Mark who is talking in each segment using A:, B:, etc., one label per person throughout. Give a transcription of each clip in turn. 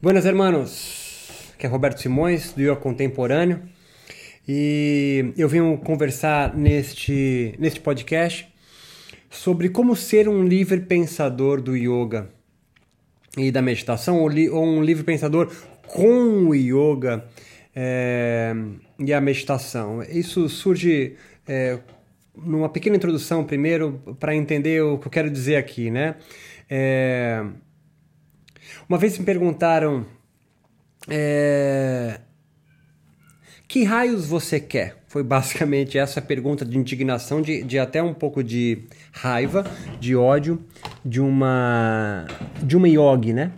A: Buenas hermanos, que é Roberto Simões do Yoga Contemporâneo e eu venho conversar neste, neste podcast sobre como ser um livre pensador do yoga e da meditação ou, li, ou um livre pensador com o yoga é, e a meditação. Isso surge é, numa pequena introdução primeiro para entender o que eu quero dizer aqui, né? É, uma vez me perguntaram é, que raios você quer? Foi basicamente essa pergunta de indignação, de, de até um pouco de raiva, de ódio, de uma de uma yogi, né?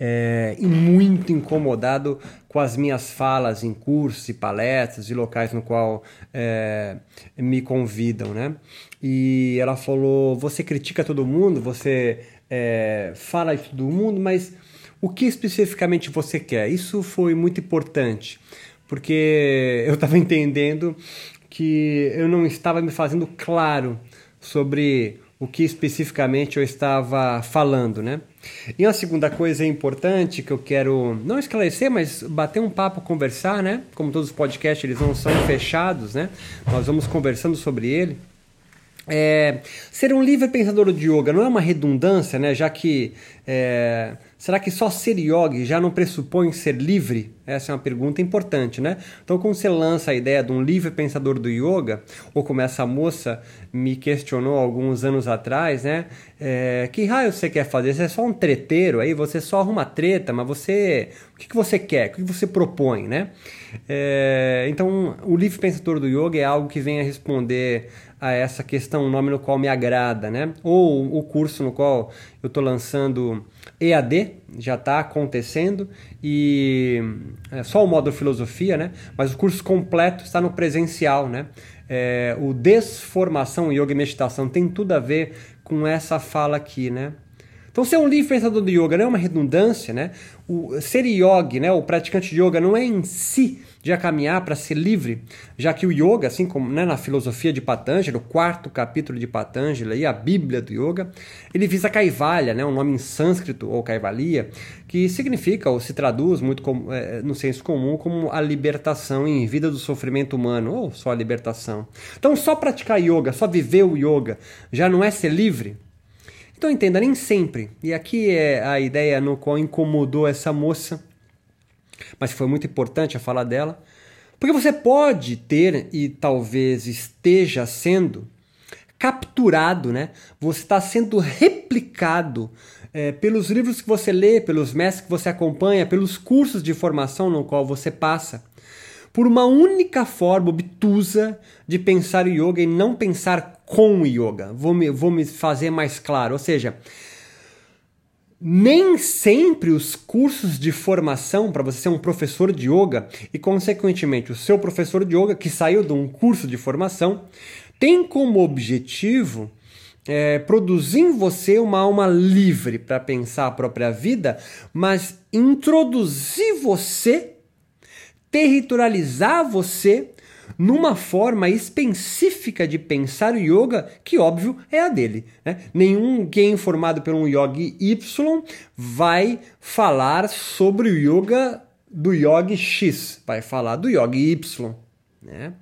A: É, e muito incomodado com as minhas falas em cursos e palestras e locais no qual é, me convidam, né? E ela falou: você critica todo mundo, você é, fala de todo mundo, mas o que especificamente você quer? Isso foi muito importante, porque eu estava entendendo que eu não estava me fazendo claro sobre o que especificamente eu estava falando, né? E uma segunda coisa importante que eu quero não esclarecer, mas bater um papo, conversar, né? Como todos os podcasts eles não são fechados, né? Nós vamos conversando sobre ele. É, ser um livre pensador de yoga não é uma redundância, né? Já que é, será que só ser yogi já não pressupõe ser livre? Essa é uma pergunta importante, né? Então, quando você lança a ideia de um livre pensador do yoga, ou como essa moça me questionou alguns anos atrás, né? É, que raio você quer fazer? Você é só um treteiro aí, você só arruma treta, mas você. O que, que você quer? O que você propõe, né? É, então, o livre pensador do yoga é algo que vem a responder a essa questão, um nome no qual me agrada, né? Ou o curso no qual eu estou lançando EAD, já está acontecendo, e é só o módulo filosofia, né? Mas o curso completo está no presencial, né? É, o Desformação Yoga e Meditação tem tudo a ver com essa fala aqui, né? Então, ser um livre pensador do yoga não é uma redundância, né? O ser yogi, né, o praticante de yoga, não é em si de caminhar para ser livre, já que o yoga, assim como né, na filosofia de Patanjali, o quarto capítulo de Patanjali, a Bíblia do yoga, ele visa Kaivalya, né, um nome em sânscrito ou Kaivalya, que significa ou se traduz muito como, é, no senso comum como a libertação em vida do sofrimento humano, ou só a libertação. Então, só praticar yoga, só viver o yoga, já não é ser livre? Então entenda, nem sempre. E aqui é a ideia no qual incomodou essa moça mas foi muito importante a fala dela, porque você pode ter e talvez esteja sendo capturado, né? Você está sendo replicado é, pelos livros que você lê, pelos mestres que você acompanha, pelos cursos de formação no qual você passa, por uma única forma obtusa de pensar o yoga e não pensar com o yoga. Vou me, vou me fazer mais claro, ou seja, nem sempre os cursos de formação para você ser um professor de yoga e, consequentemente, o seu professor de yoga que saiu de um curso de formação tem como objetivo é, produzir em você uma alma livre para pensar a própria vida, mas introduzir você, territorializar você numa forma específica de pensar o yoga, que óbvio é a dele. Né? Nenhum quem é formado por um yogi Y vai falar sobre o yoga do yogi X, vai falar do yogi Y. Né?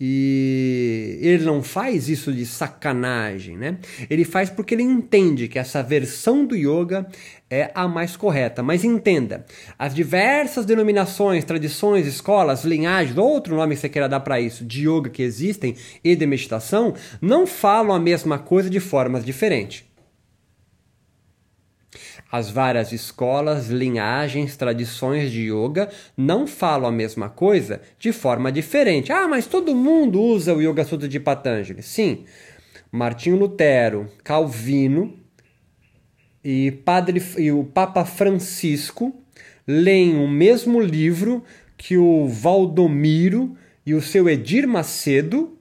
A: E ele não faz isso de sacanagem, né? Ele faz porque ele entende que essa versão do yoga é a mais correta. Mas entenda, as diversas denominações, tradições, escolas, linhagens, outro nome que você queira dar para isso, de yoga que existem e de meditação, não falam a mesma coisa de formas diferentes. As várias escolas, linhagens, tradições de yoga não falam a mesma coisa de forma diferente. Ah, mas todo mundo usa o Yoga Sutra de Patanjali. Sim, Martinho Lutero, Calvino e, Padre, e o Papa Francisco leem o mesmo livro que o Valdomiro e o seu Edir Macedo,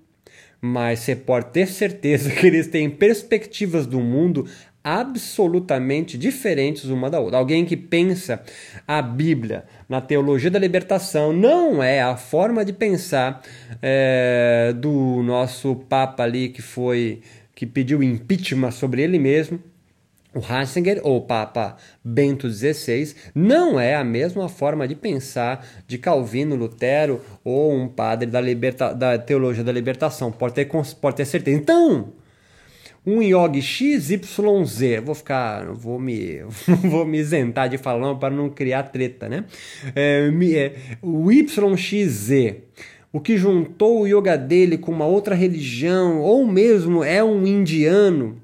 A: mas você pode ter certeza que eles têm perspectivas do mundo absolutamente diferentes uma da outra. Alguém que pensa a Bíblia na teologia da libertação não é a forma de pensar é, do nosso Papa ali que foi que pediu impeachment sobre ele mesmo o Ratzinger, ou Papa Bento XVI, não é a mesma forma de pensar de Calvino, Lutero ou um padre da, liberta, da teologia da libertação. Pode ter, pode ter certeza. Então, um yogi XYZ, vou ficar, vou me, vou me isentar de falar para não criar treta, né? É, é, o YXZ, o que juntou o yoga dele com uma outra religião, ou mesmo é um indiano,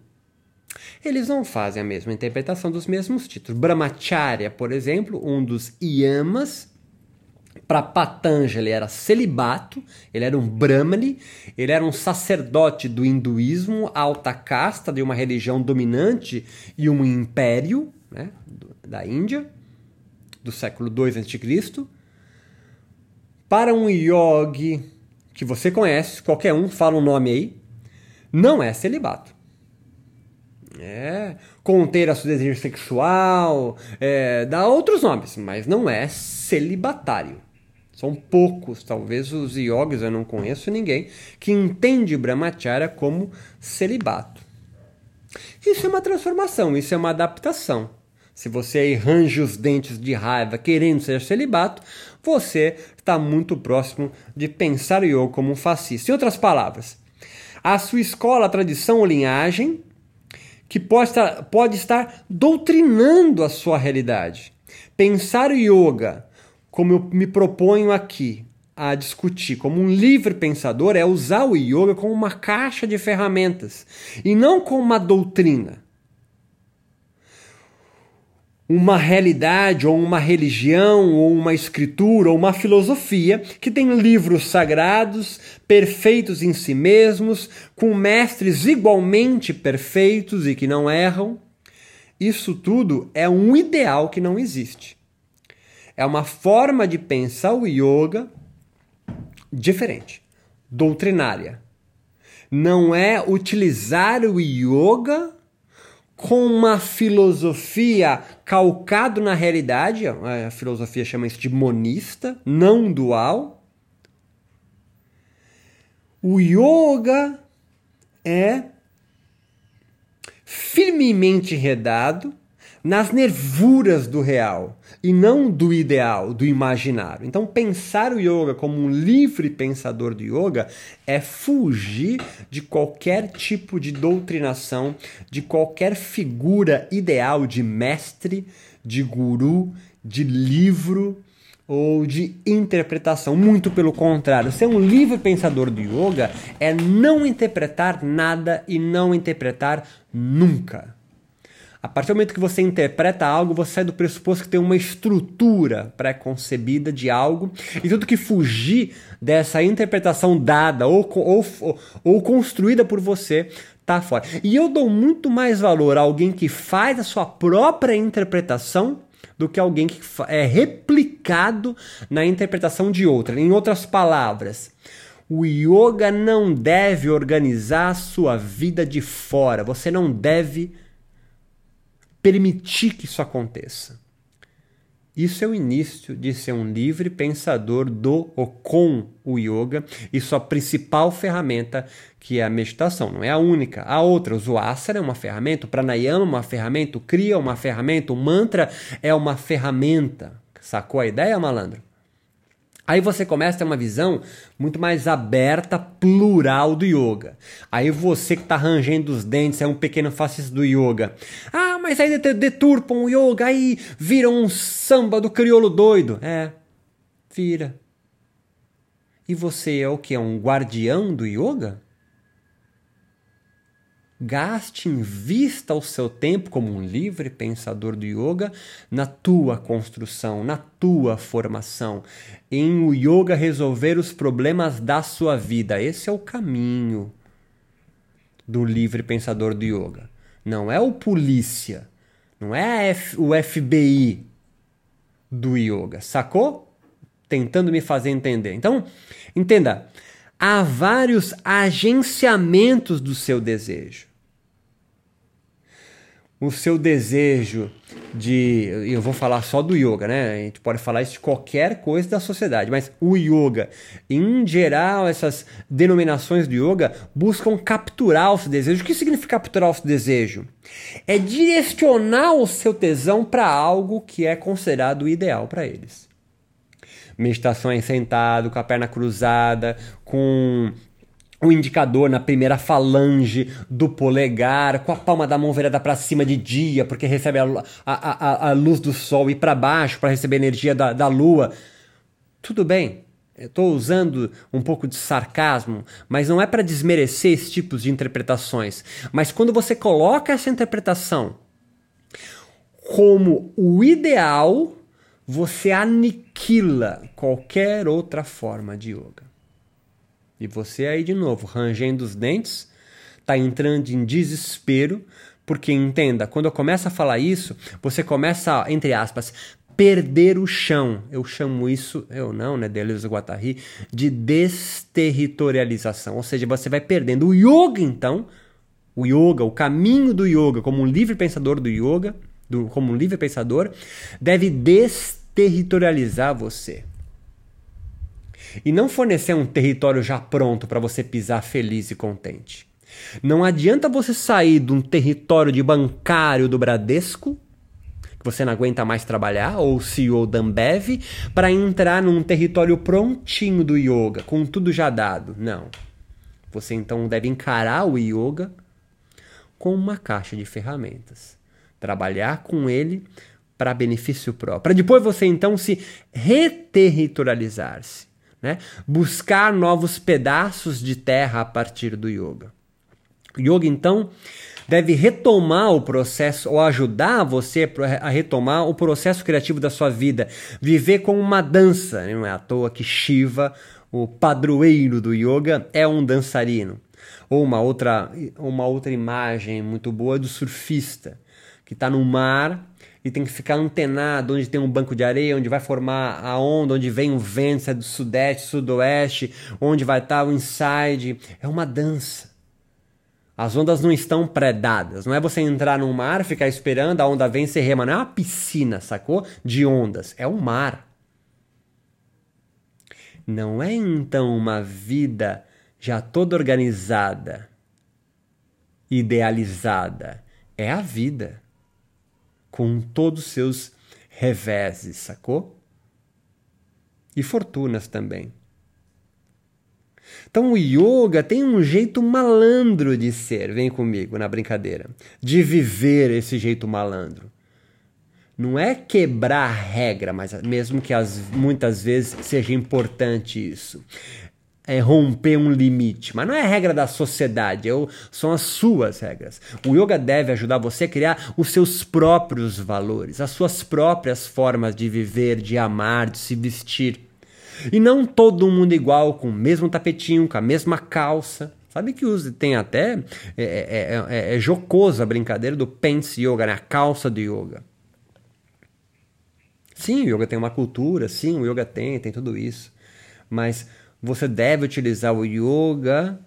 A: eles não fazem a mesma interpretação dos mesmos títulos. Brahmacharya, por exemplo, um dos yamas, para Patanjali era celibato, ele era um brahmane, ele era um sacerdote do hinduísmo, alta casta de uma religião dominante e um império né, da Índia, do século II a.C. Para um yogi que você conhece, qualquer um, fala um nome aí, não é celibato. É, conter a sua desejo sexual, é, dá outros nomes, mas não é celibatário. São poucos, talvez os yogis, eu não conheço ninguém, que entende Brahmacharya como celibato. Isso é uma transformação, isso é uma adaptação. Se você aí range os dentes de raiva querendo ser celibato, você está muito próximo de pensar o yoga como um fascista. Em outras palavras, a sua escola, tradição ou linhagem que pode estar, pode estar doutrinando a sua realidade. Pensar o yoga, como eu me proponho aqui a discutir, como um livre pensador, é usar o yoga como uma caixa de ferramentas e não como uma doutrina uma realidade, ou uma religião, ou uma escritura, ou uma filosofia que tem livros sagrados, perfeitos em si mesmos, com mestres igualmente perfeitos e que não erram. Isso tudo é um ideal que não existe. É uma forma de pensar o yoga diferente, doutrinária. Não é utilizar o yoga com uma filosofia calcado na realidade, a filosofia chama isso de monista, não dual. O yoga é firmemente redado nas nervuras do real e não do ideal, do imaginário. Então, pensar o yoga como um livre pensador do yoga é fugir de qualquer tipo de doutrinação, de qualquer figura ideal de mestre, de guru, de livro ou de interpretação. Muito pelo contrário, ser um livre pensador do yoga é não interpretar nada e não interpretar nunca. A partir do momento que você interpreta algo, você sai do pressuposto que tem uma estrutura pré-concebida de algo, e tudo que fugir dessa interpretação dada ou, ou, ou construída por você tá fora. E eu dou muito mais valor a alguém que faz a sua própria interpretação do que alguém que é replicado na interpretação de outra. Em outras palavras, o yoga não deve organizar a sua vida de fora. Você não deve permitir que isso aconteça. Isso é o início de ser um livre pensador do ou com o yoga e sua principal ferramenta, que é a meditação. Não é a única. A outra, o asana é uma ferramenta, o pranayama é uma ferramenta, o kriya é uma ferramenta, o mantra é uma ferramenta. Sacou a ideia, malandro? Aí você começa a ter uma visão muito mais aberta, plural do yoga. Aí você que está rangendo os dentes é um pequeno fascista do yoga. Ah, mas aí deturpam o yoga, aí viram um samba do crioulo doido. É, vira. E você é o que? É um guardião do yoga? Gaste, invista o seu tempo como um livre pensador do yoga na tua construção, na tua formação, em o yoga resolver os problemas da sua vida. Esse é o caminho do livre pensador do yoga. Não é o polícia, não é o FBI do yoga, sacou? Tentando me fazer entender. Então, entenda, há vários agenciamentos do seu desejo. O seu desejo de. Eu vou falar só do yoga, né? A gente pode falar isso de qualquer coisa da sociedade, mas o yoga, em geral, essas denominações do yoga buscam capturar o seu desejo. O que significa capturar o seu desejo? É direcionar o seu tesão para algo que é considerado ideal para eles. Meditação é sentado, com a perna cruzada, com o indicador na primeira falange do polegar, com a palma da mão virada para cima de dia, porque recebe a, a, a, a luz do sol e para baixo para receber a energia da, da lua. Tudo bem, estou usando um pouco de sarcasmo, mas não é para desmerecer esses tipos de interpretações. Mas quando você coloca essa interpretação como o ideal, você aniquila qualquer outra forma de yoga. E você aí de novo, rangendo os dentes, está entrando em desespero, porque entenda, quando eu começo a falar isso, você começa, entre aspas, perder o chão. Eu chamo isso, eu não, né, Deleuze Guattari, de desterritorialização. Ou seja, você vai perdendo o yoga, então, o yoga, o caminho do yoga, como um livre pensador do yoga, do, como um livre pensador, deve desterritorializar você e não fornecer um território já pronto para você pisar feliz e contente. Não adianta você sair de um território de bancário do Bradesco, que você não aguenta mais trabalhar, ou CEO da Ambev, para entrar num território prontinho do yoga, com tudo já dado. Não. Você então deve encarar o yoga com uma caixa de ferramentas. Trabalhar com ele para benefício próprio. Para depois você então se reterritorializar-se né? Buscar novos pedaços de terra a partir do yoga. O yoga, então, deve retomar o processo ou ajudar você a retomar o processo criativo da sua vida, viver como uma dança. Não é à toa que Shiva, o padroeiro do yoga, é um dançarino. Ou uma outra, uma outra imagem muito boa do surfista, que está no mar e tem que ficar antenado onde tem um banco de areia, onde vai formar a onda, onde vem o vento, se é do sudeste, sudoeste, onde vai estar o inside. É uma dança. As ondas não estão pré-dadas. Não é você entrar num mar, ficar esperando, a onda vem e você rema. Não é uma piscina, sacou? De ondas. É um mar. Não é então uma vida já toda organizada, idealizada. É a vida com todos os seus reveses, sacou? E fortunas também. Então o yoga tem um jeito malandro de ser, vem comigo na brincadeira, de viver esse jeito malandro. Não é quebrar a regra, mas mesmo que as, muitas vezes seja importante isso é romper um limite, mas não é a regra da sociedade, é são as suas regras. O yoga deve ajudar você a criar os seus próprios valores, as suas próprias formas de viver, de amar, de se vestir. E não todo mundo igual, com o mesmo tapetinho, com a mesma calça. Sabe que tem até. É, é, é, é jocosa a brincadeira do pants yoga, né? a calça do yoga. Sim, o yoga tem uma cultura, sim, o yoga tem, tem tudo isso. Mas você deve utilizar o yoga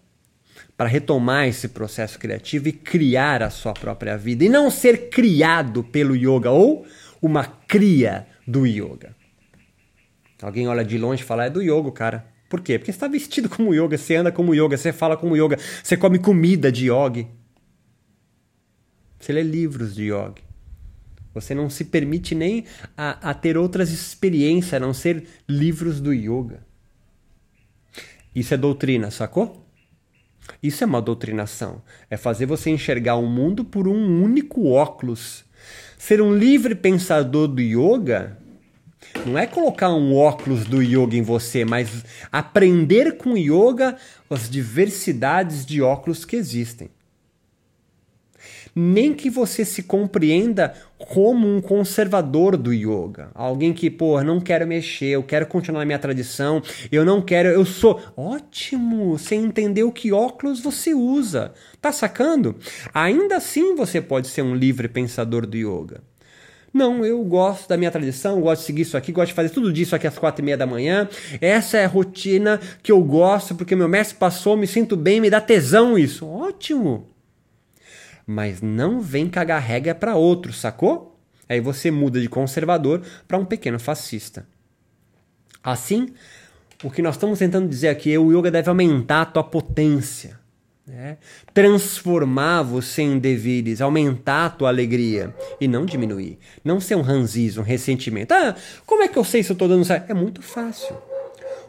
A: para retomar esse processo criativo e criar a sua própria vida e não ser criado pelo yoga ou uma cria do yoga. Alguém olha de longe e fala: é do yoga, cara. Por quê? Porque você está vestido como yoga, você anda como yoga, você fala como yoga, você come comida de yoga. Você lê livros de yoga. Você não se permite nem a, a ter outras experiências a não ser livros do yoga. Isso é doutrina, sacou? Isso é uma doutrinação. É fazer você enxergar o mundo por um único óculos. Ser um livre pensador do yoga não é colocar um óculos do yoga em você, mas aprender com yoga as diversidades de óculos que existem nem que você se compreenda como um conservador do yoga. Alguém que, pô, não quero mexer, eu quero continuar na minha tradição, eu não quero, eu sou. Ótimo! Você entendeu que óculos você usa. Tá sacando? Ainda assim você pode ser um livre pensador do yoga. Não, eu gosto da minha tradição, gosto de seguir isso aqui, gosto de fazer tudo disso aqui às quatro e meia da manhã. Essa é a rotina que eu gosto, porque meu mestre passou, me sinto bem, me dá tesão isso. Ótimo! Mas não vem cagar regra para outro, sacou? Aí você muda de conservador para um pequeno fascista. Assim, o que nós estamos tentando dizer aqui é o yoga deve aumentar a tua potência. Né? Transformar você em devires, aumentar a tua alegria e não diminuir. Não ser um ranzismo, um ressentimento. Ah, como é que eu sei se eu estou dando certo? É muito fácil.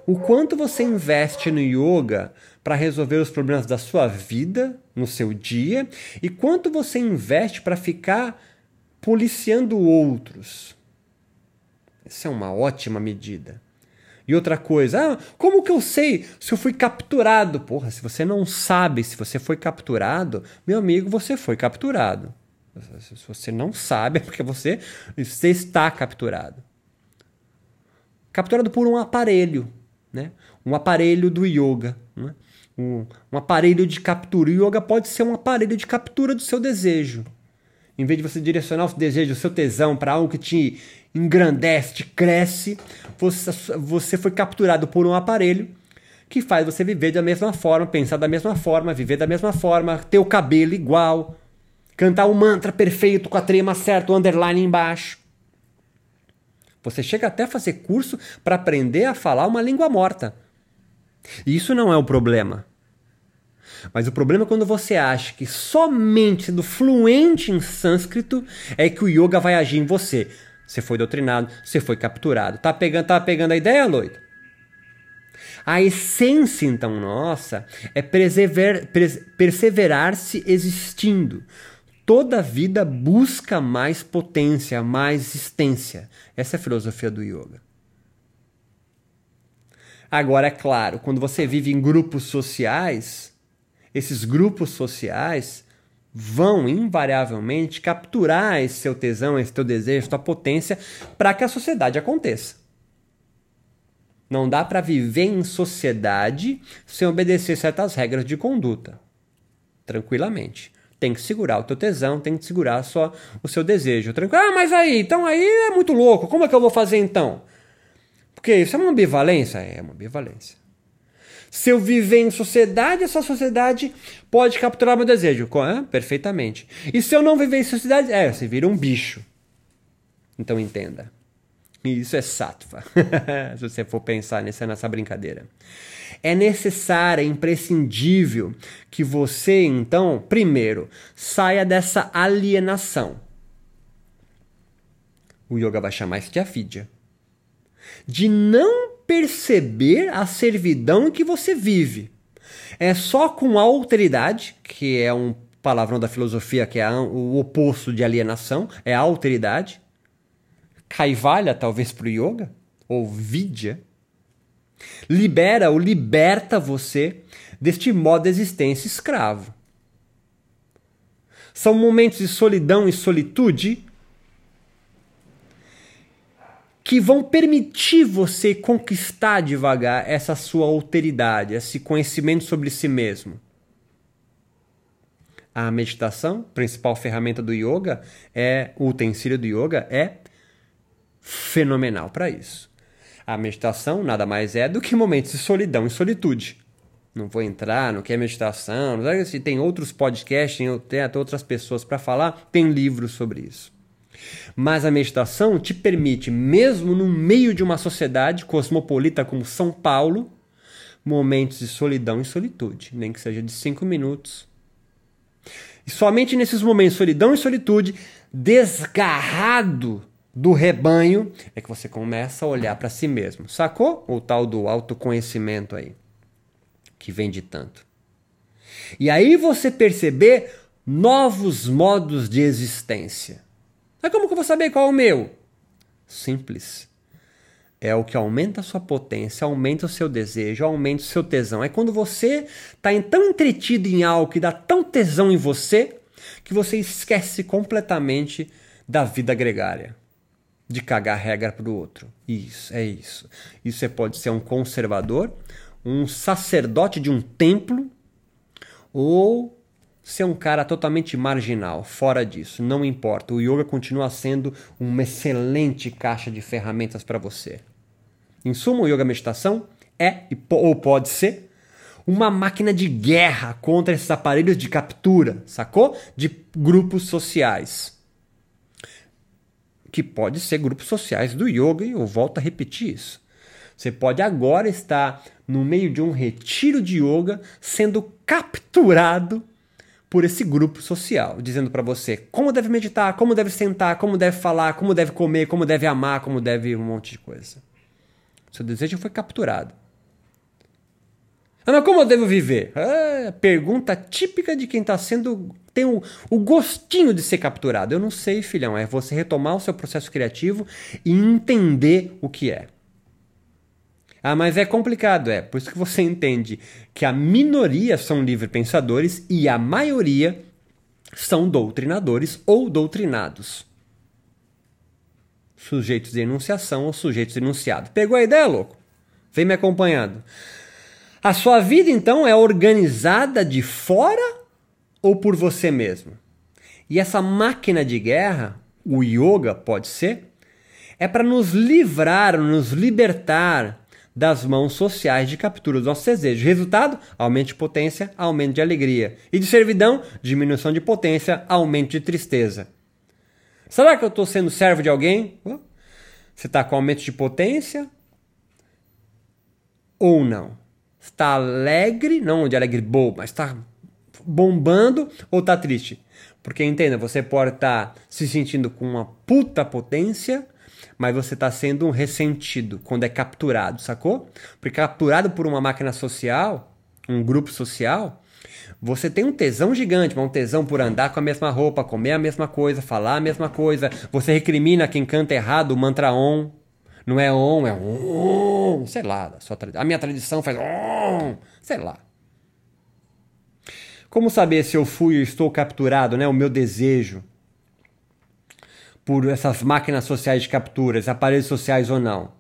A: O quanto você investe no yoga para resolver os problemas da sua vida, no seu dia, e quanto você investe para ficar policiando outros. Essa é uma ótima medida. E outra coisa, ah, como que eu sei se eu fui capturado? Porra, se você não sabe se você foi capturado, meu amigo, você foi capturado. Se você não sabe, é porque você, você está capturado. Capturado por um aparelho, né? um aparelho do yoga. Né? Um, um aparelho de captura. O yoga pode ser um aparelho de captura do seu desejo. Em vez de você direcionar o desejo, o seu tesão para algo que te engrandece, te cresce, você, você foi capturado por um aparelho que faz você viver da mesma forma, pensar da mesma forma, viver da mesma forma, ter o cabelo igual, cantar o um mantra perfeito com a trema certa, o underline embaixo. Você chega até a fazer curso para aprender a falar uma língua morta. E isso não é o problema. Mas o problema é quando você acha que somente sendo fluente em sânscrito é que o yoga vai agir em você. Você foi doutrinado, você foi capturado. Tá pegando, tá pegando a ideia, Loito? A essência, então, nossa, é perseverar-se existindo. Toda vida busca mais potência, mais existência. Essa é a filosofia do yoga. Agora, é claro, quando você vive em grupos sociais, esses grupos sociais vão invariavelmente capturar esse seu tesão, esse teu desejo, tua potência para que a sociedade aconteça. Não dá para viver em sociedade sem obedecer certas regras de conduta. Tranquilamente. Tem que segurar o teu tesão, tem que segurar só o seu desejo. Tranquilo. Ah, mas aí, então aí é muito louco. Como é que eu vou fazer então? Porque isso é uma ambivalência? É uma ambivalência. Se eu viver em sociedade, essa sociedade pode capturar meu desejo. É? Perfeitamente. E se eu não viver em sociedade, é, você vira um bicho. Então entenda. Isso é sattva, se você for pensar nessa, nessa brincadeira. É necessário, é imprescindível que você, então, primeiro, saia dessa alienação. O yoga vai chamar isso de avidya. De não perceber a servidão que você vive. É só com alteridade, que é um palavrão da filosofia que é o oposto de alienação, é a alteridade. Kaivalya, talvez para o yoga, ou vidya, libera ou liberta você deste modo de existência escravo. São momentos de solidão e solitude que vão permitir você conquistar devagar essa sua alteridade, esse conhecimento sobre si mesmo. A meditação, principal ferramenta do yoga, é o utensílio do yoga é fenomenal para isso. A meditação nada mais é do que momentos de solidão e solitude. Não vou entrar no que é meditação, se tem outros podcasts, tem até outras pessoas para falar, tem livros sobre isso. Mas a meditação te permite, mesmo no meio de uma sociedade cosmopolita como São Paulo, momentos de solidão e solitude, nem que seja de cinco minutos. E somente nesses momentos de solidão e solitude, desgarrado do rebanho, é que você começa a olhar para si mesmo. Sacou? O tal do autoconhecimento aí, que vem de tanto. E aí você perceber novos modos de existência. Mas como que eu vou saber qual é o meu? Simples. É o que aumenta a sua potência, aumenta o seu desejo, aumenta o seu tesão. É quando você está tão entretido em algo que dá tão tesão em você que você esquece completamente da vida gregária. De cagar regra para o outro. Isso, é isso. Isso você pode ser um conservador, um sacerdote de um templo ou ser um cara totalmente marginal, fora disso, não importa. O yoga continua sendo uma excelente caixa de ferramentas para você. Em suma, o yoga meditação é ou pode ser uma máquina de guerra contra esses aparelhos de captura, sacou? De grupos sociais. Que pode ser grupos sociais do yoga, e eu volto a repetir isso. Você pode agora estar no meio de um retiro de yoga sendo capturado por esse grupo social, dizendo para você como deve meditar, como deve sentar, como deve falar, como deve comer, como deve amar, como deve um monte de coisa. Seu desejo foi capturado. Ah, mas como eu devo viver? Ah, pergunta típica de quem está sendo. Tem o, o gostinho de ser capturado. Eu não sei, filhão. É você retomar o seu processo criativo e entender o que é. Ah, mas é complicado, é. Por isso que você entende que a minoria são livre pensadores e a maioria são doutrinadores ou doutrinados. Sujeitos de enunciação ou sujeitos enunciados. Pegou a ideia, louco? Vem me acompanhando. A sua vida, então, é organizada de fora ou por você mesmo? E essa máquina de guerra, o yoga pode ser, é para nos livrar, nos libertar das mãos sociais de captura dos nossos desejos. Resultado: aumento de potência, aumento de alegria. E de servidão, diminuição de potência, aumento de tristeza. Será que eu estou sendo servo de alguém? Você está com aumento de potência ou não? Está alegre, não de alegre bobo, mas está bombando ou está triste? Porque entenda, você pode estar tá se sentindo com uma puta potência, mas você está sendo um ressentido quando é capturado, sacou? Porque capturado por uma máquina social, um grupo social, você tem um tesão gigante, um tesão por andar com a mesma roupa, comer a mesma coisa, falar a mesma coisa. Você recrimina quem canta errado o mantra on. Não é on, é on, sei lá. A minha tradição faz on, sei lá. Como saber se eu fui ou estou capturado, né? O meu desejo por essas máquinas sociais de capturas, aparelhos sociais ou não?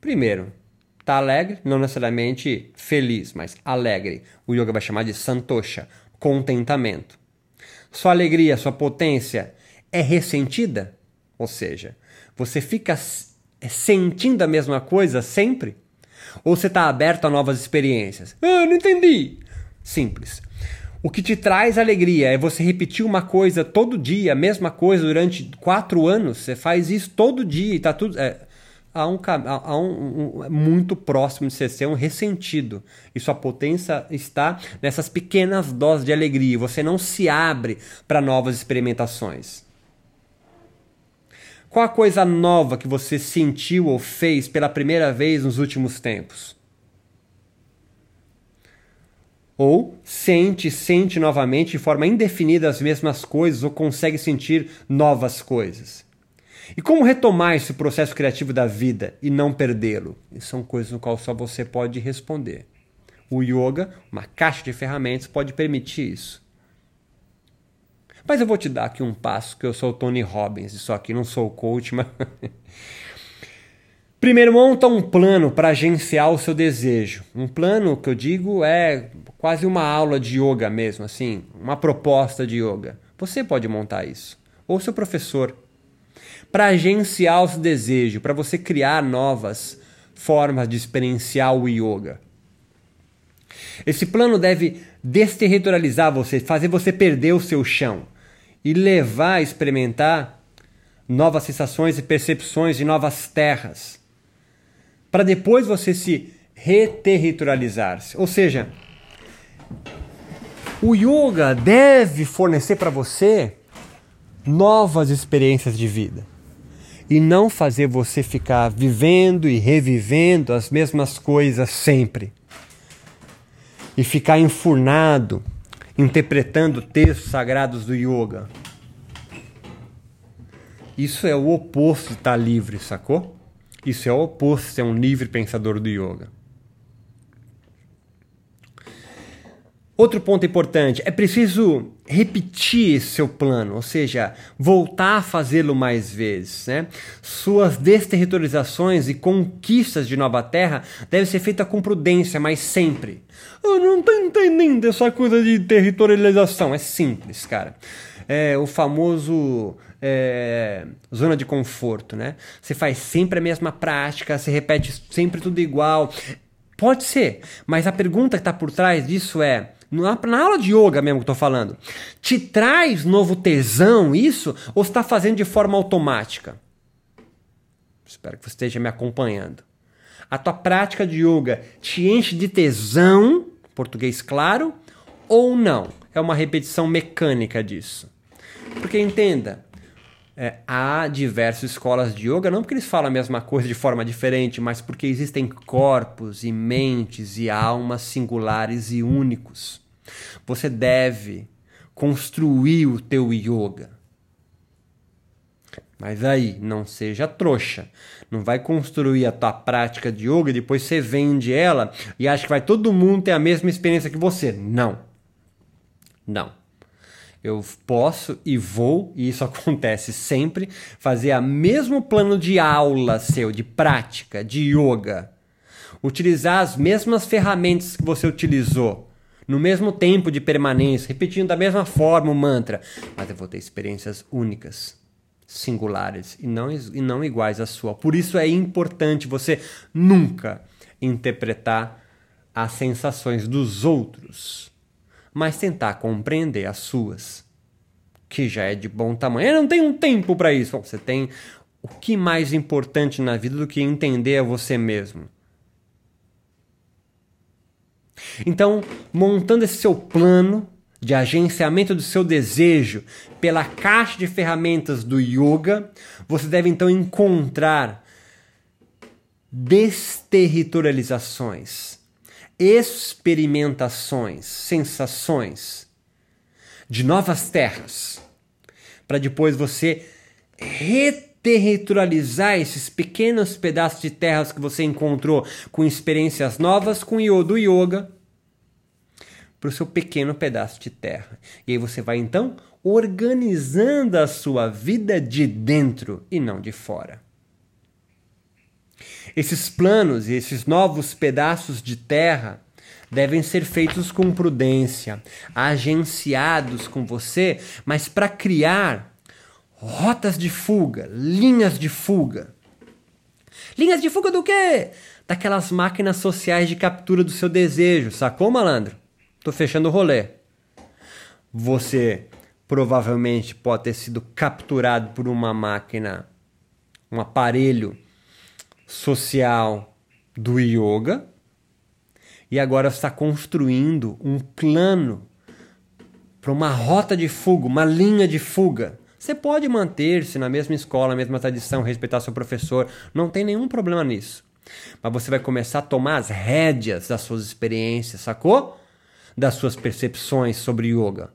A: Primeiro, tá alegre, não necessariamente feliz, mas alegre. O yoga vai chamar de santosha, contentamento. Sua alegria, sua potência é ressentida? Ou seja, você fica sentindo a mesma coisa sempre? Ou você está aberto a novas experiências? Ah, não entendi. Simples. O que te traz alegria é você repetir uma coisa todo dia, a mesma coisa durante quatro anos. Você faz isso todo dia e tá tudo. É, há um, há um, um, muito próximo de você ser um ressentido. E sua potência está nessas pequenas doses de alegria. Você não se abre para novas experimentações. Qual a coisa nova que você sentiu ou fez pela primeira vez nos últimos tempos? Ou sente, sente novamente de forma indefinida as mesmas coisas ou consegue sentir novas coisas. E como retomar esse processo criativo da vida e não perdê-lo? São coisas no qual só você pode responder. O yoga, uma caixa de ferramentas, pode permitir isso. Mas eu vou te dar aqui um passo, que eu sou o Tony Robbins, isso aqui não sou o coach, mas Primeiro, monta um plano para agenciar o seu desejo. Um plano que eu digo é quase uma aula de yoga mesmo, assim, uma proposta de yoga. Você pode montar isso, ou seu professor, para agenciar o seu desejo, para você criar novas formas de experienciar o yoga. Esse plano deve desterritorializar você, fazer você perder o seu chão e levar a experimentar novas sensações e percepções de novas terras para depois você se reterritorializar-se. Ou seja, o yoga deve fornecer para você novas experiências de vida e não fazer você ficar vivendo e revivendo as mesmas coisas sempre e ficar enfurnado interpretando textos sagrados do yoga. Isso é o oposto de estar livre, sacou? Isso é o oposto ser um livre pensador do yoga. Outro ponto importante, é preciso repetir seu plano, ou seja, voltar a fazê-lo mais vezes. Né? Suas desterritorializações e conquistas de nova terra devem ser feitas com prudência, mas sempre. Eu não estou entendendo essa coisa de territorialização. É simples, cara. É o famoso é, zona de conforto, né? Você faz sempre a mesma prática, você repete sempre tudo igual. Pode ser, mas a pergunta que está por trás disso é: na, na, aula de yoga mesmo que eu estou falando, te traz novo tesão isso ou está fazendo de forma automática? Espero que você esteja me acompanhando. A tua prática de yoga te enche de tesão, português claro, ou não? É uma repetição mecânica disso. Porque entenda, é, há diversas escolas de yoga, não porque eles falam a mesma coisa de forma diferente, mas porque existem corpos e mentes e almas singulares e únicos. Você deve construir o teu yoga. Mas aí, não seja trouxa. Não vai construir a tua prática de yoga e depois você vende ela e acha que vai todo mundo ter a mesma experiência que você. Não. Não. Eu posso e vou, e isso acontece sempre, fazer o mesmo plano de aula seu, de prática, de yoga. Utilizar as mesmas ferramentas que você utilizou, no mesmo tempo de permanência, repetindo da mesma forma o mantra. Mas eu vou ter experiências únicas, singulares e não, e não iguais à sua. Por isso é importante você nunca interpretar as sensações dos outros mas tentar compreender as suas, que já é de bom tamanho. Eu não tenho um tempo para isso. Bom, você tem o que mais importante na vida do que entender a você mesmo. Então, montando esse seu plano de agenciamento do seu desejo pela caixa de ferramentas do yoga, você deve então encontrar desterritorializações experimentações, sensações de novas terras, para depois você reterritorializar esses pequenos pedaços de terras que você encontrou com experiências novas com o do yoga para o seu pequeno pedaço de terra. E aí você vai então organizando a sua vida de dentro e não de fora. Esses planos e esses novos pedaços de terra devem ser feitos com prudência, agenciados com você, mas para criar rotas de fuga, linhas de fuga. Linhas de fuga do quê? Daquelas máquinas sociais de captura do seu desejo, sacou, malandro? Tô fechando o rolê. Você provavelmente pode ter sido capturado por uma máquina, um aparelho social do yoga e agora está construindo um plano para uma rota de fuga, uma linha de fuga. Você pode manter-se na mesma escola, na mesma tradição, respeitar seu professor, não tem nenhum problema nisso. Mas você vai começar a tomar as rédeas das suas experiências, sacou? Das suas percepções sobre yoga.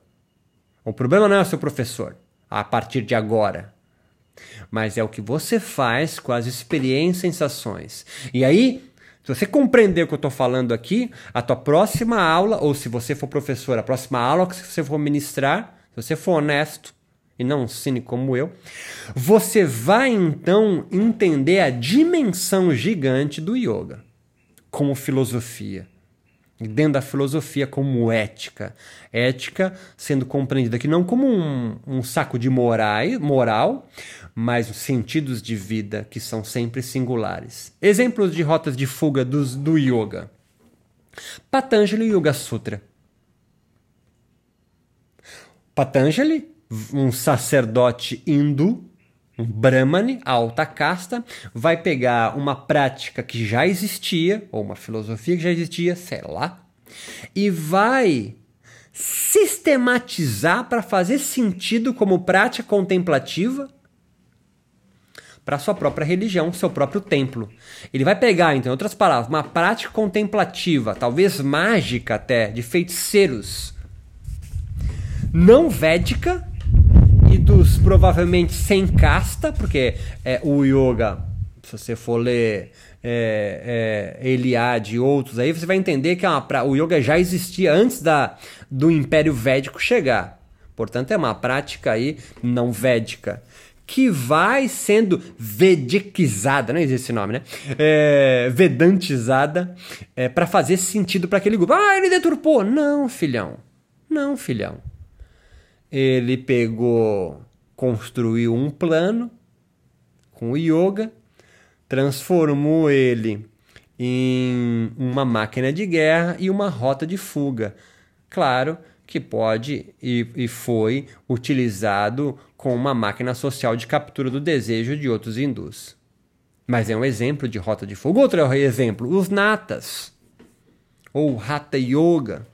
A: O problema não é o seu professor, a partir de agora mas é o que você faz com as experiências e sensações. E aí, se você compreender o que eu estou falando aqui, a tua próxima aula, ou se você for professor, a próxima aula que você for ministrar, se você for honesto e não um cínico como eu, você vai então entender a dimensão gigante do yoga como filosofia dentro da filosofia como ética. Ética sendo compreendida aqui não como um, um saco de morai, moral, mas os sentidos de vida que são sempre singulares. Exemplos de rotas de fuga dos, do yoga. Patanjali Yoga Sutra. Patanjali, um sacerdote hindu, um brahmane, alta casta, vai pegar uma prática que já existia, ou uma filosofia que já existia, sei lá, e vai sistematizar para fazer sentido como prática contemplativa para sua própria religião, seu próprio templo. Ele vai pegar, então, em outras palavras, uma prática contemplativa, talvez mágica até, de feiticeiros, não védica, dos provavelmente sem casta, porque é, o yoga, se você for ler é, é, Eliade e outros aí, você vai entender que é uma, o yoga já existia antes da, do Império Védico chegar. Portanto, é uma prática aí não védica que vai sendo vedikizada, não existe esse nome, né? É, vedantizada é, para fazer sentido para aquele grupo. Ah, ele deturpou. Não, filhão. Não, filhão ele pegou, construiu um plano com o yoga, transformou ele em uma máquina de guerra e uma rota de fuga. Claro que pode e, e foi utilizado com uma máquina social de captura do desejo de outros hindus. Mas é um exemplo de rota de fuga. Outro exemplo, os natas, ou Hatha Yoga,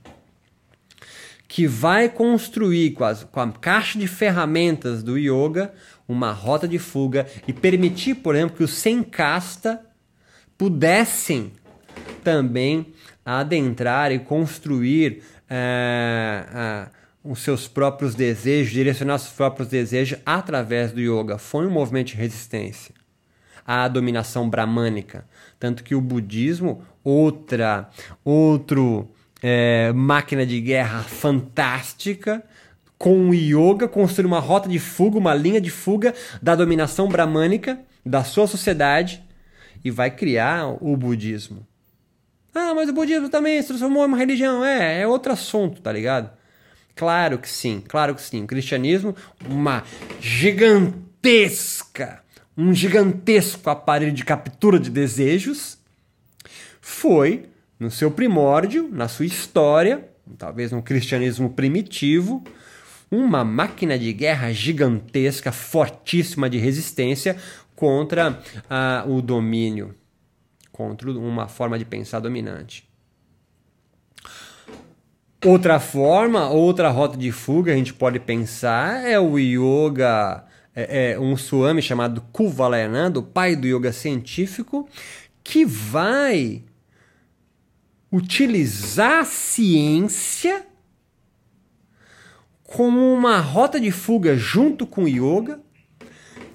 A: que vai construir com, as, com a caixa de ferramentas do yoga uma rota de fuga e permitir, por exemplo, que os sem casta pudessem também adentrar e construir é, é, os seus próprios desejos, direcionar os seus próprios desejos através do yoga. Foi um movimento de resistência à dominação bramânica. Tanto que o budismo, outra, outro é, máquina de guerra fantástica, com o yoga, construir uma rota de fuga, uma linha de fuga da dominação bramânica da sua sociedade e vai criar o budismo. Ah, mas o budismo também se transformou em uma religião. É, é outro assunto, tá ligado? Claro que sim, claro que sim. O cristianismo, uma gigantesca, um gigantesco aparelho de captura de desejos, foi, no seu primórdio, na sua história, talvez no cristianismo primitivo, uma máquina de guerra gigantesca, fortíssima de resistência contra ah, o domínio contra uma forma de pensar dominante. Outra forma, outra rota de fuga a gente pode pensar é o yoga, é, é um swami chamado Kuvalayananda, o pai do yoga científico, que vai utilizar a ciência como uma rota de fuga junto com o yoga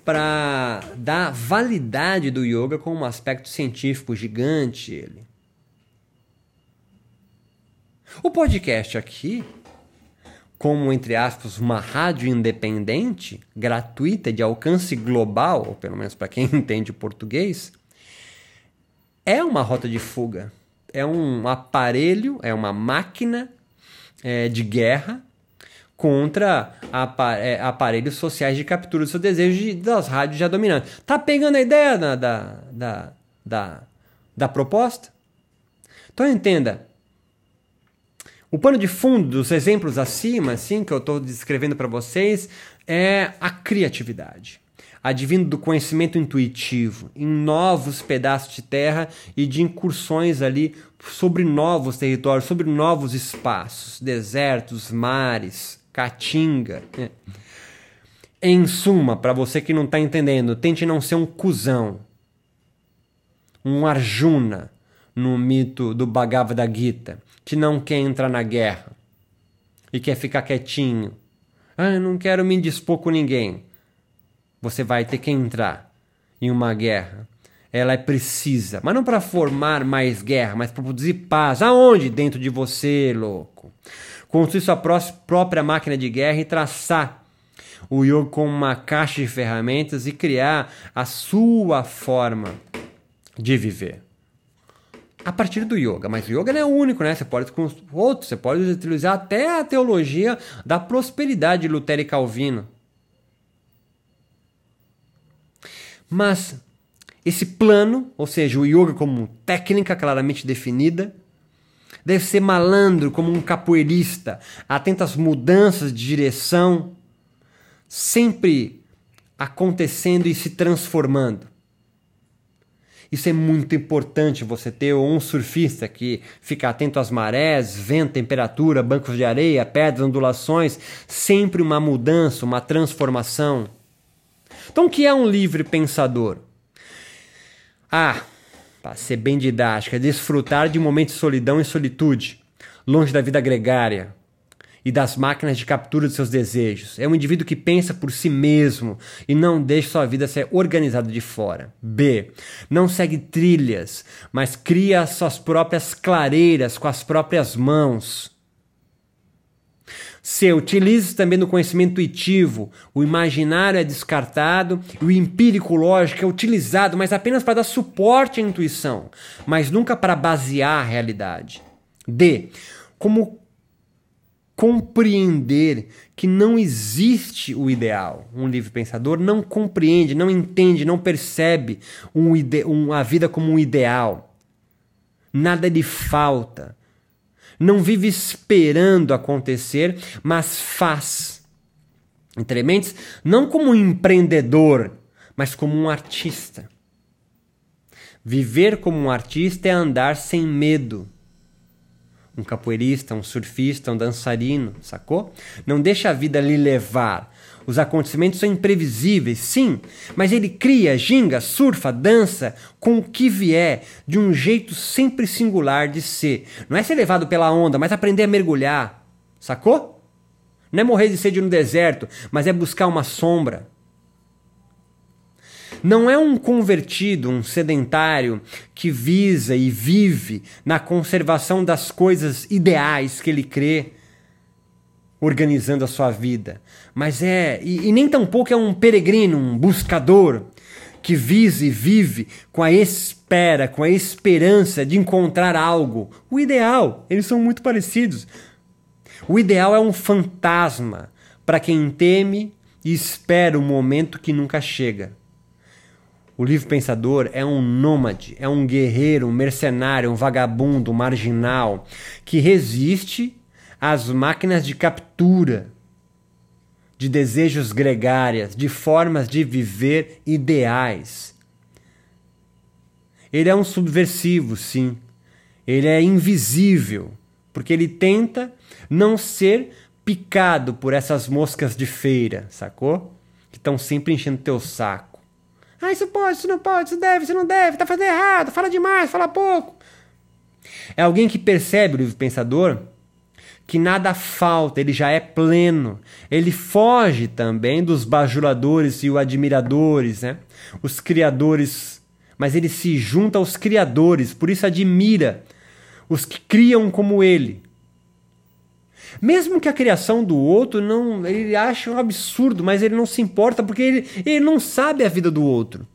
A: para dar validade do yoga como um aspecto científico gigante ele. O podcast aqui, como entre aspas uma rádio independente, gratuita de alcance global, ou pelo menos para quem entende português, é uma rota de fuga. É um aparelho, é uma máquina é, de guerra contra é, aparelhos sociais de captura do seu desejo de, das rádios já dominantes. Tá pegando a ideia da, da, da, da, da proposta? Então entenda. O pano de fundo dos exemplos acima, assim, que eu estou descrevendo para vocês, é a criatividade. Advindo do conhecimento intuitivo em novos pedaços de terra e de incursões ali sobre novos territórios, sobre novos espaços, desertos, mares, Caatinga. É. Em suma, para você que não está entendendo, tente não ser um cuzão. Um Arjuna no mito do Bhagavad Gita, que não quer entrar na guerra e quer ficar quietinho. Ah, eu não quero me indispor com ninguém. Você vai ter que entrar em uma guerra. Ela é precisa, mas não para formar mais guerra, mas para produzir paz. Aonde? Dentro de você, louco construir sua própria máquina de guerra e traçar o yoga como uma caixa de ferramentas e criar a sua forma de viver. A partir do yoga, mas o yoga não é único, né? Você pode com outros, você pode utilizar até a teologia da prosperidade de Lutero e Calvino. Mas esse plano, ou seja, o yoga como técnica claramente definida, Deve ser malandro como um capoeirista, atento às mudanças de direção, sempre acontecendo e se transformando. Isso é muito importante você ter um surfista que fica atento às marés, vento, temperatura, bancos de areia, pedras, ondulações, sempre uma mudança, uma transformação. Então, o que é um livre pensador? Ah, para ser bem didática, desfrutar de momentos de solidão e solitude, longe da vida gregária e das máquinas de captura de seus desejos. É um indivíduo que pensa por si mesmo e não deixa sua vida ser organizada de fora. B. Não segue trilhas, mas cria suas próprias clareiras com as próprias mãos. C. Utilize também no conhecimento intuitivo. O imaginário é descartado o empírico lógico é utilizado, mas apenas para dar suporte à intuição, mas nunca para basear a realidade. D. Como compreender que não existe o ideal. Um livre pensador não compreende, não entende, não percebe um um, a vida como um ideal. nada lhe falta. Não vive esperando acontecer, mas faz. Entre mentes, não como um empreendedor, mas como um artista. Viver como um artista é andar sem medo. Um capoeirista, um surfista, um dançarino, sacou? Não deixa a vida lhe levar. Os acontecimentos são imprevisíveis, sim, mas ele cria, ginga, surfa, dança com o que vier, de um jeito sempre singular de ser. Não é ser levado pela onda, mas aprender a mergulhar, sacou? Não é morrer de sede no deserto, mas é buscar uma sombra. Não é um convertido, um sedentário que visa e vive na conservação das coisas ideais que ele crê, organizando a sua vida. Mas é, e, e nem tampouco é um peregrino, um buscador que visa e vive com a espera, com a esperança de encontrar algo. O ideal, eles são muito parecidos. O ideal é um fantasma para quem teme e espera o momento que nunca chega. O livre pensador é um nômade, é um guerreiro, um mercenário, um vagabundo, um marginal que resiste às máquinas de captura, de desejos gregárias, de formas de viver ideais. Ele é um subversivo, sim. Ele é invisível, porque ele tenta não ser picado por essas moscas de feira, sacou? Que estão sempre enchendo teu saco. Ah, isso pode, isso não pode, isso deve, isso não deve, tá fazendo errado, fala demais, fala pouco. É alguém que percebe, o livre pensador, que nada falta, ele já é pleno. Ele foge também dos bajuladores e os admiradores, né? Os criadores, mas ele se junta aos criadores, por isso admira os que criam como ele. Mesmo que a criação do outro não, ele acha um absurdo, mas ele não se importa porque ele, ele não sabe a vida do outro.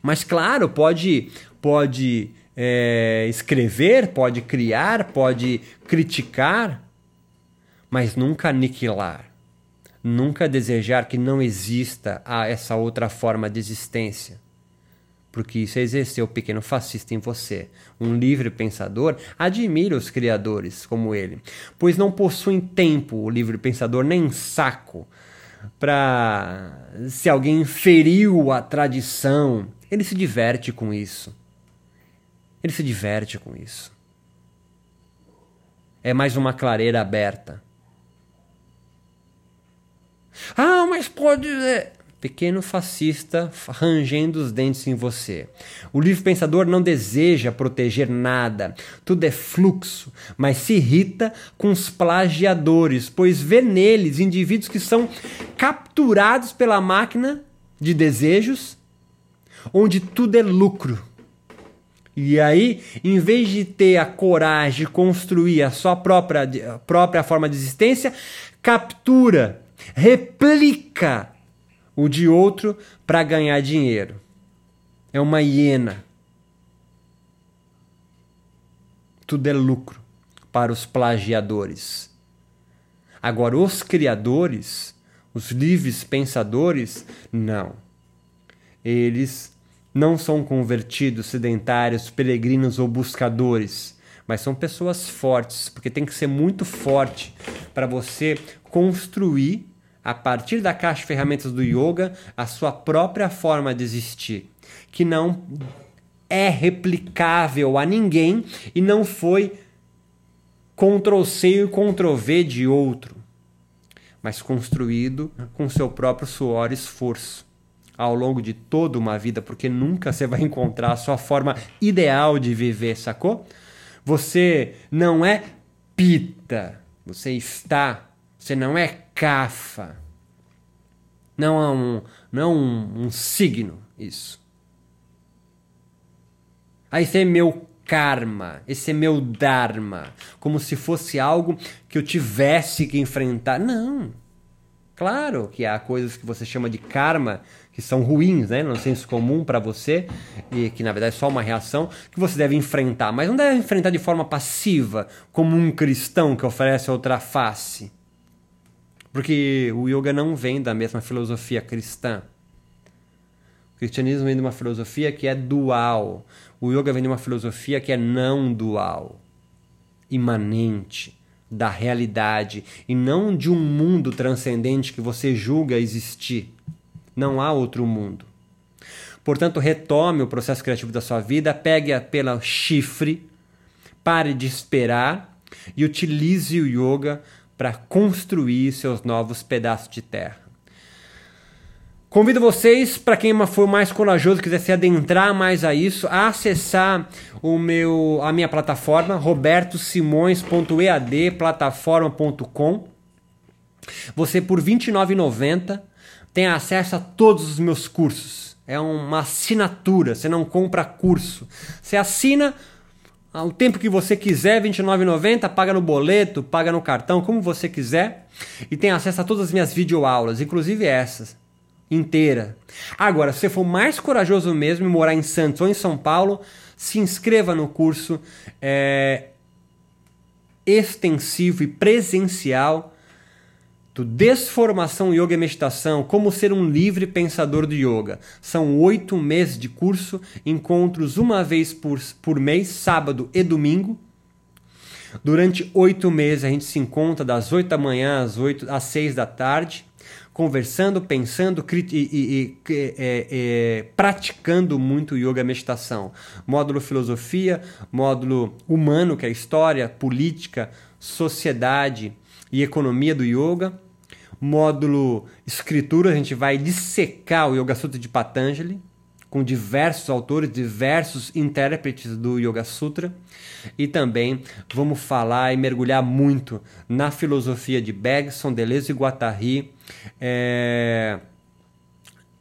A: Mas claro, pode pode é, escrever, pode criar, pode criticar, mas nunca aniquilar. Nunca desejar que não exista essa outra forma de existência porque isso é exercer o pequeno fascista em você. Um livre pensador admira os criadores como ele, pois não possuem tempo, o livre pensador, nem saco para se alguém feriu a tradição, ele se diverte com isso. Ele se diverte com isso. É mais uma clareira aberta. Ah, mas pode. É, pequeno fascista rangendo os dentes em você. O livre pensador não deseja proteger nada, tudo é fluxo, mas se irrita com os plagiadores, pois vê neles indivíduos que são capturados pela máquina de desejos, onde tudo é lucro. E aí, em vez de ter a coragem de construir a sua própria, a própria forma de existência, captura, replica o de outro para ganhar dinheiro. É uma hiena. Tudo é lucro para os plagiadores. Agora, os criadores, os livres pensadores, não. Eles não são convertidos, sedentários, peregrinos ou buscadores, mas são pessoas fortes, porque tem que ser muito forte para você construir a partir da caixa de ferramentas do yoga, a sua própria forma de existir, que não é replicável a ninguém e não foi Ctrl C e Ctrl V de outro, mas construído com seu próprio suor e esforço ao longo de toda uma vida, porque nunca você vai encontrar a sua forma ideal de viver, sacou? Você não é pita, você está você não é cafa. Não é um, não é um, um signo isso. Ah, esse é meu karma, esse é meu dharma, como se fosse algo que eu tivesse que enfrentar. Não. Claro que há coisas que você chama de karma que são ruins, né, no senso comum para você, e que na verdade é só uma reação que você deve enfrentar, mas não deve enfrentar de forma passiva, como um cristão que oferece outra face. Porque o yoga não vem da mesma filosofia cristã. cristianismo vem de uma filosofia que é dual. O yoga vem de uma filosofia que é não dual, imanente da realidade e não de um mundo transcendente que você julga existir. Não há outro mundo. Portanto, retome o processo criativo da sua vida, pegue-a pela chifre, pare de esperar e utilize o yoga para construir seus novos pedaços de terra. Convido vocês, para quem for mais corajoso quiser se adentrar mais a isso, a acessar o meu, a minha plataforma, robertosimões.ead, plataforma.com. Você, por R$ 29,90, tem acesso a todos os meus cursos. É uma assinatura, você não compra curso. Você assina o tempo que você quiser, R$ 29,90, paga no boleto, paga no cartão, como você quiser. E tem acesso a todas as minhas videoaulas, inclusive essas inteira. Agora, se você for mais corajoso mesmo e morar em Santos ou em São Paulo, se inscreva no curso é, extensivo e presencial do Desformação Yoga e Meditação, como ser um livre pensador do yoga. São oito meses de curso, encontros uma vez por, por mês, sábado e domingo. Durante oito meses a gente se encontra das oito da manhã às, 8, às seis da tarde conversando, pensando e, e, e é, é, praticando muito yoga meditação. Módulo filosofia, módulo humano, que é história, política, sociedade e economia do yoga. Módulo escritura, a gente vai dissecar o Yoga Sutra de Patanjali com diversos autores, diversos intérpretes do Yoga Sutra. E também vamos falar e mergulhar muito na filosofia de Bergson, Deleuze e Guattari, é...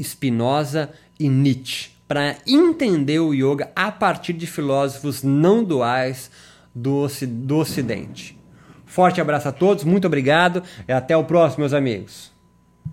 A: Spinoza e Nietzsche, para entender o yoga a partir de filósofos não duais do, do Ocidente. Forte abraço a todos, muito obrigado e até o próximo, meus amigos.